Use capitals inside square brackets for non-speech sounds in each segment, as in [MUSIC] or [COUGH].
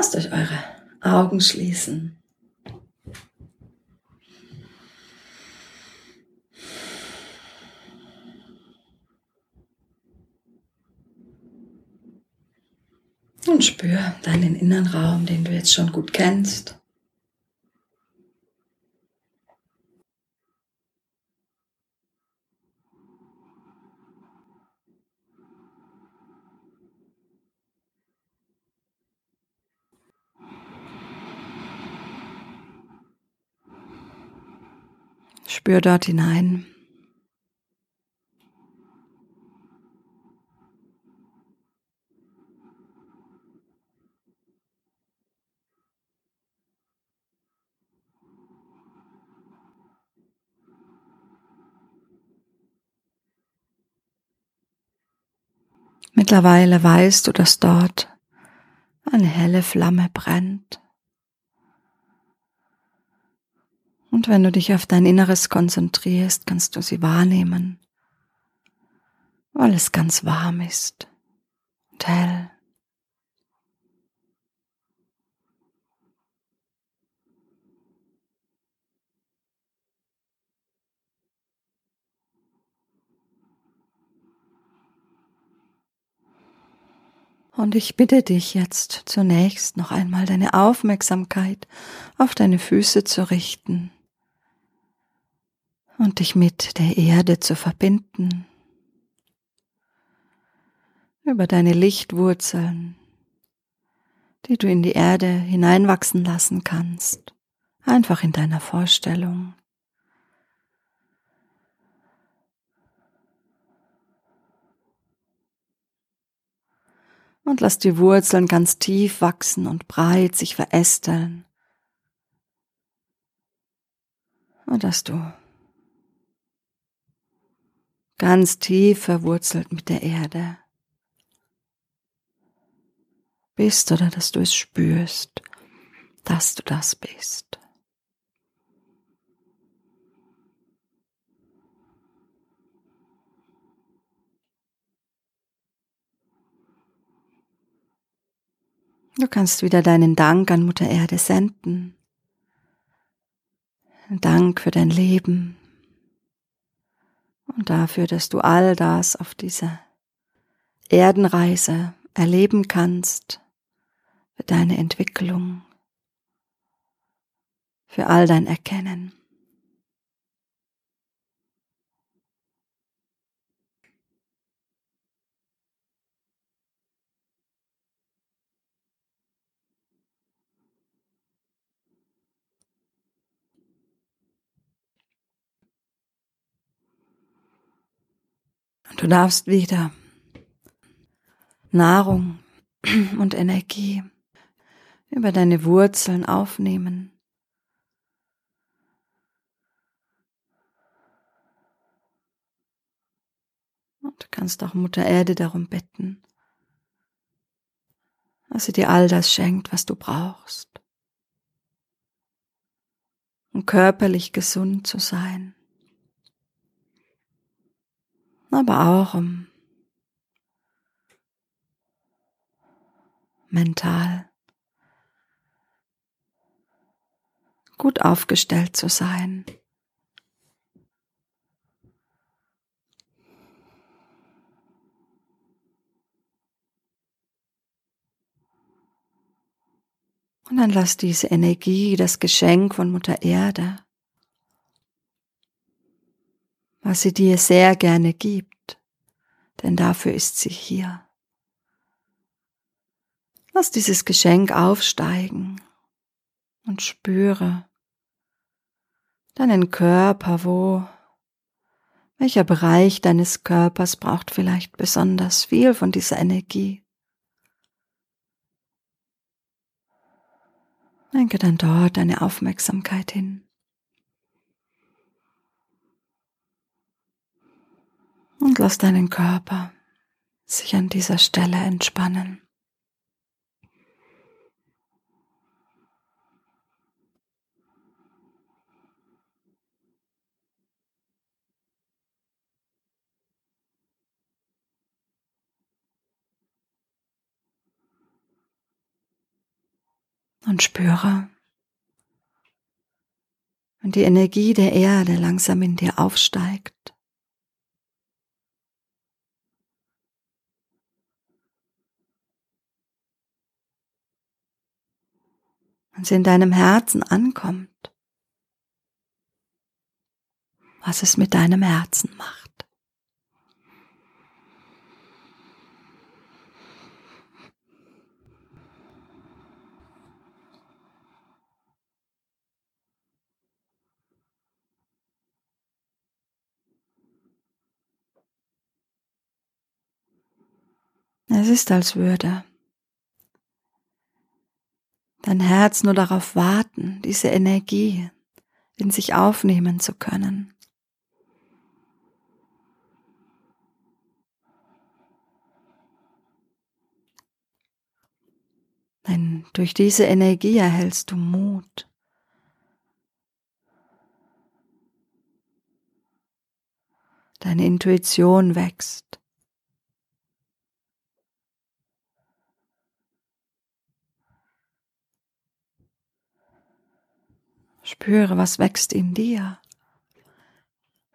Lasst euch eure Augen schließen. Und spür deinen inneren Raum, den du jetzt schon gut kennst. Spür dort hinein. Mittlerweile weißt du, dass dort eine helle Flamme brennt. Und wenn du dich auf dein Inneres konzentrierst, kannst du sie wahrnehmen, weil es ganz warm ist und hell. Und ich bitte dich jetzt zunächst noch einmal deine Aufmerksamkeit auf deine Füße zu richten und dich mit der Erde zu verbinden. Über deine Lichtwurzeln, die du in die Erde hineinwachsen lassen kannst, einfach in deiner Vorstellung. Und lass die Wurzeln ganz tief wachsen und breit sich verästeln. Und dass du ganz tief verwurzelt mit der Erde bist oder dass du es spürst, dass du das bist. Du kannst wieder deinen Dank an Mutter Erde senden. Dank für dein Leben, dafür, dass du all das auf dieser Erdenreise erleben kannst, für deine Entwicklung, für all dein Erkennen. Du darfst wieder Nahrung [CLEARS THROAT] und Energie über deine Wurzeln aufnehmen. Und du kannst auch Mutter Erde darum bitten, dass sie dir all das schenkt, was du brauchst, um körperlich gesund zu sein aber auch um mental gut aufgestellt zu sein. Und dann lass diese Energie, das Geschenk von Mutter Erde, was sie dir sehr gerne gibt, denn dafür ist sie hier. Lass dieses Geschenk aufsteigen und spüre deinen Körper, wo, welcher Bereich deines Körpers braucht vielleicht besonders viel von dieser Energie. Denke dann dort deine Aufmerksamkeit hin. Und lass deinen Körper sich an dieser Stelle entspannen. Und spüre, wenn die Energie der Erde langsam in dir aufsteigt. Und sie in deinem Herzen ankommt was es mit deinem Herzen macht. Es ist, als würde dein Herz nur darauf warten, diese Energie in sich aufnehmen zu können. Denn durch diese Energie erhältst du Mut. Deine Intuition wächst. Spüre, was wächst in dir,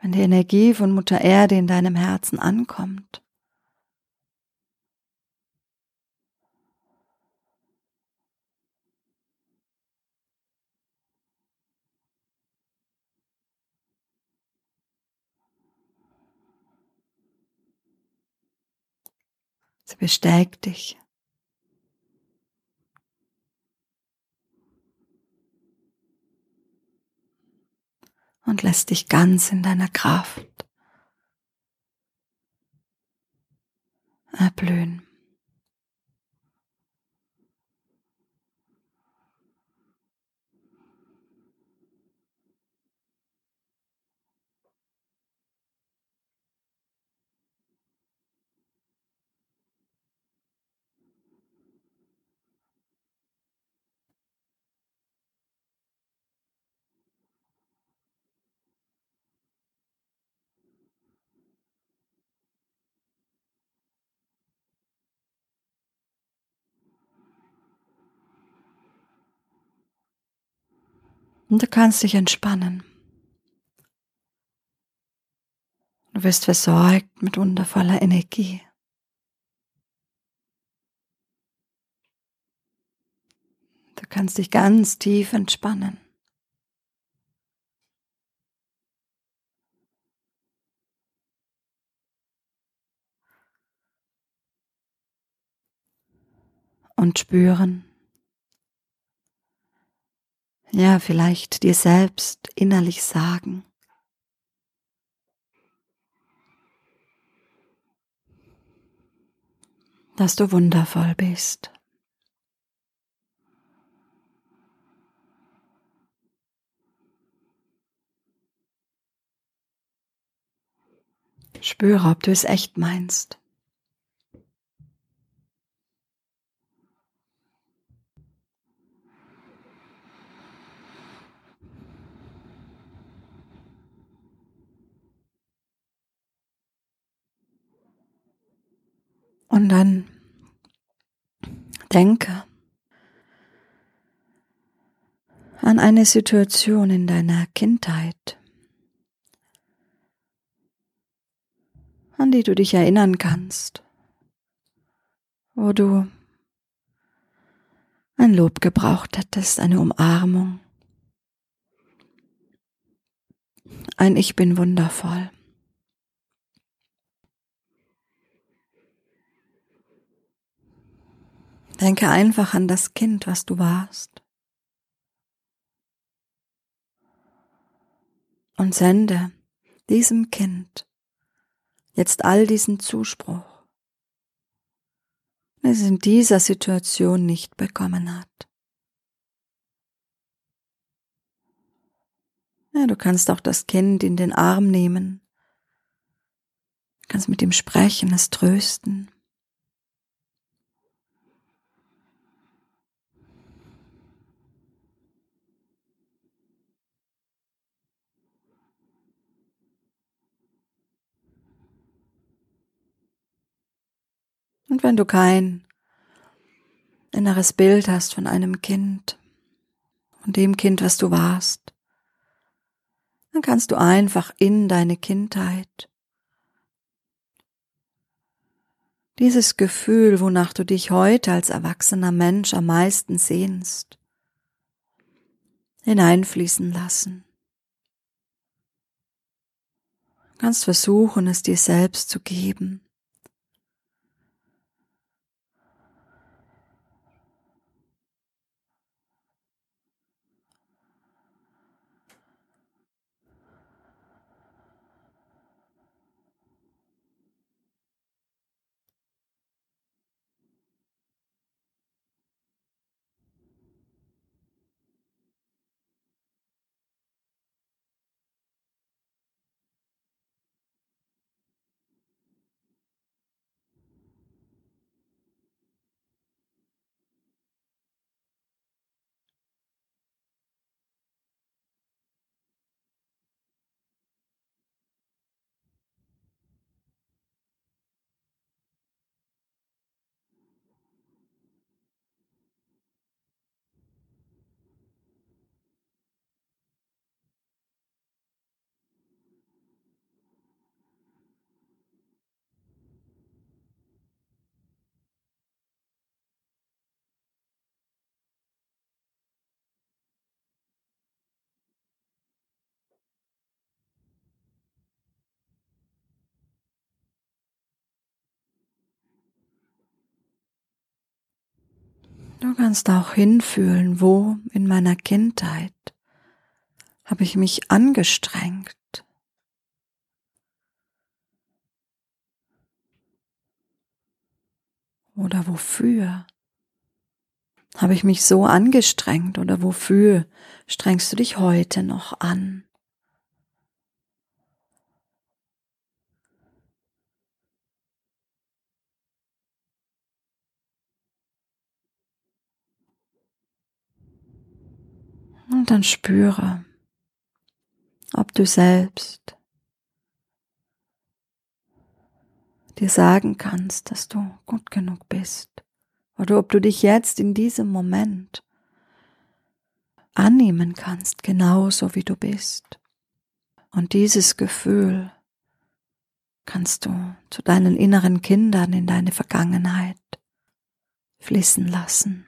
wenn die Energie von Mutter Erde in deinem Herzen ankommt. Sie bestärkt dich. Und lässt dich ganz in deiner Kraft erblühen. Und du kannst dich entspannen. Du wirst versorgt mit wundervoller Energie. Du kannst dich ganz tief entspannen. Und spüren, ja, vielleicht dir selbst innerlich sagen. dass du wundervoll bist. Spüre, ob du es echt meinst. Dann denke an eine Situation in deiner Kindheit, an die du dich erinnern kannst, wo du ein Lob gebraucht hättest, eine Umarmung, ein Ich bin wundervoll. Denke einfach an das Kind, was du warst. Und sende diesem Kind jetzt all diesen Zuspruch, den es in dieser Situation nicht bekommen hat. Ja, du kannst auch das Kind in den Arm nehmen, du kannst mit ihm sprechen, es trösten. Und wenn du kein inneres Bild hast von einem Kind, von dem Kind, was du warst, dann kannst du einfach in deine Kindheit dieses Gefühl, wonach du dich heute als erwachsener Mensch am meisten sehnst, hineinfließen lassen. Du kannst versuchen, es dir selbst zu geben. Du kannst auch hinfühlen, wo in meiner Kindheit habe ich mich angestrengt. Oder wofür habe ich mich so angestrengt oder wofür strengst du dich heute noch an? Und dann spüre, ob du selbst dir sagen kannst, dass du gut genug bist. Oder ob du dich jetzt in diesem Moment annehmen kannst, genauso wie du bist. Und dieses Gefühl kannst du zu deinen inneren Kindern in deine Vergangenheit fließen lassen.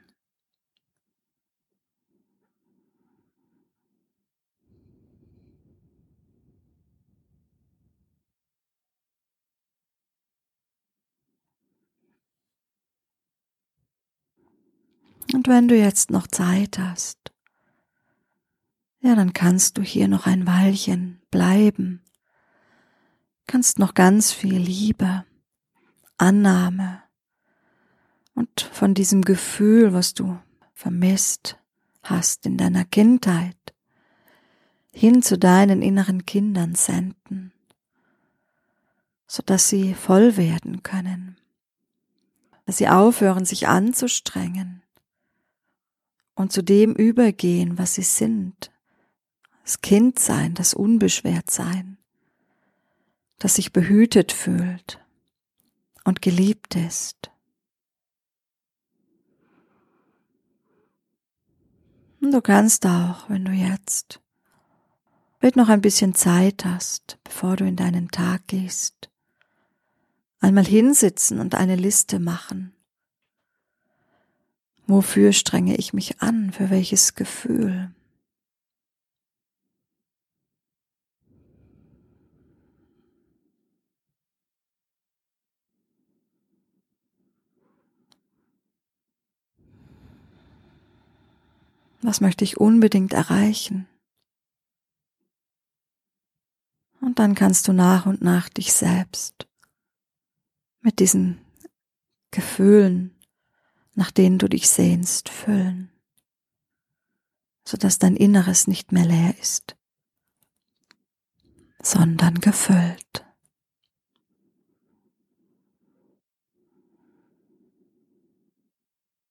Und wenn du jetzt noch Zeit hast, ja, dann kannst du hier noch ein Weilchen bleiben, kannst noch ganz viel Liebe, Annahme und von diesem Gefühl, was du vermisst hast in deiner Kindheit, hin zu deinen inneren Kindern senden, so dass sie voll werden können, dass sie aufhören, sich anzustrengen, und zu dem übergehen, was sie sind. Das Kindsein, das Unbeschwertsein, das sich behütet fühlt und geliebt ist. Und du kannst auch, wenn du jetzt mit noch ein bisschen Zeit hast, bevor du in deinen Tag gehst, einmal hinsitzen und eine Liste machen Wofür strenge ich mich an? Für welches Gefühl? Was möchte ich unbedingt erreichen? Und dann kannst du nach und nach dich selbst mit diesen Gefühlen nach denen du dich sehnst, füllen, sodass dein Inneres nicht mehr leer ist, sondern gefüllt.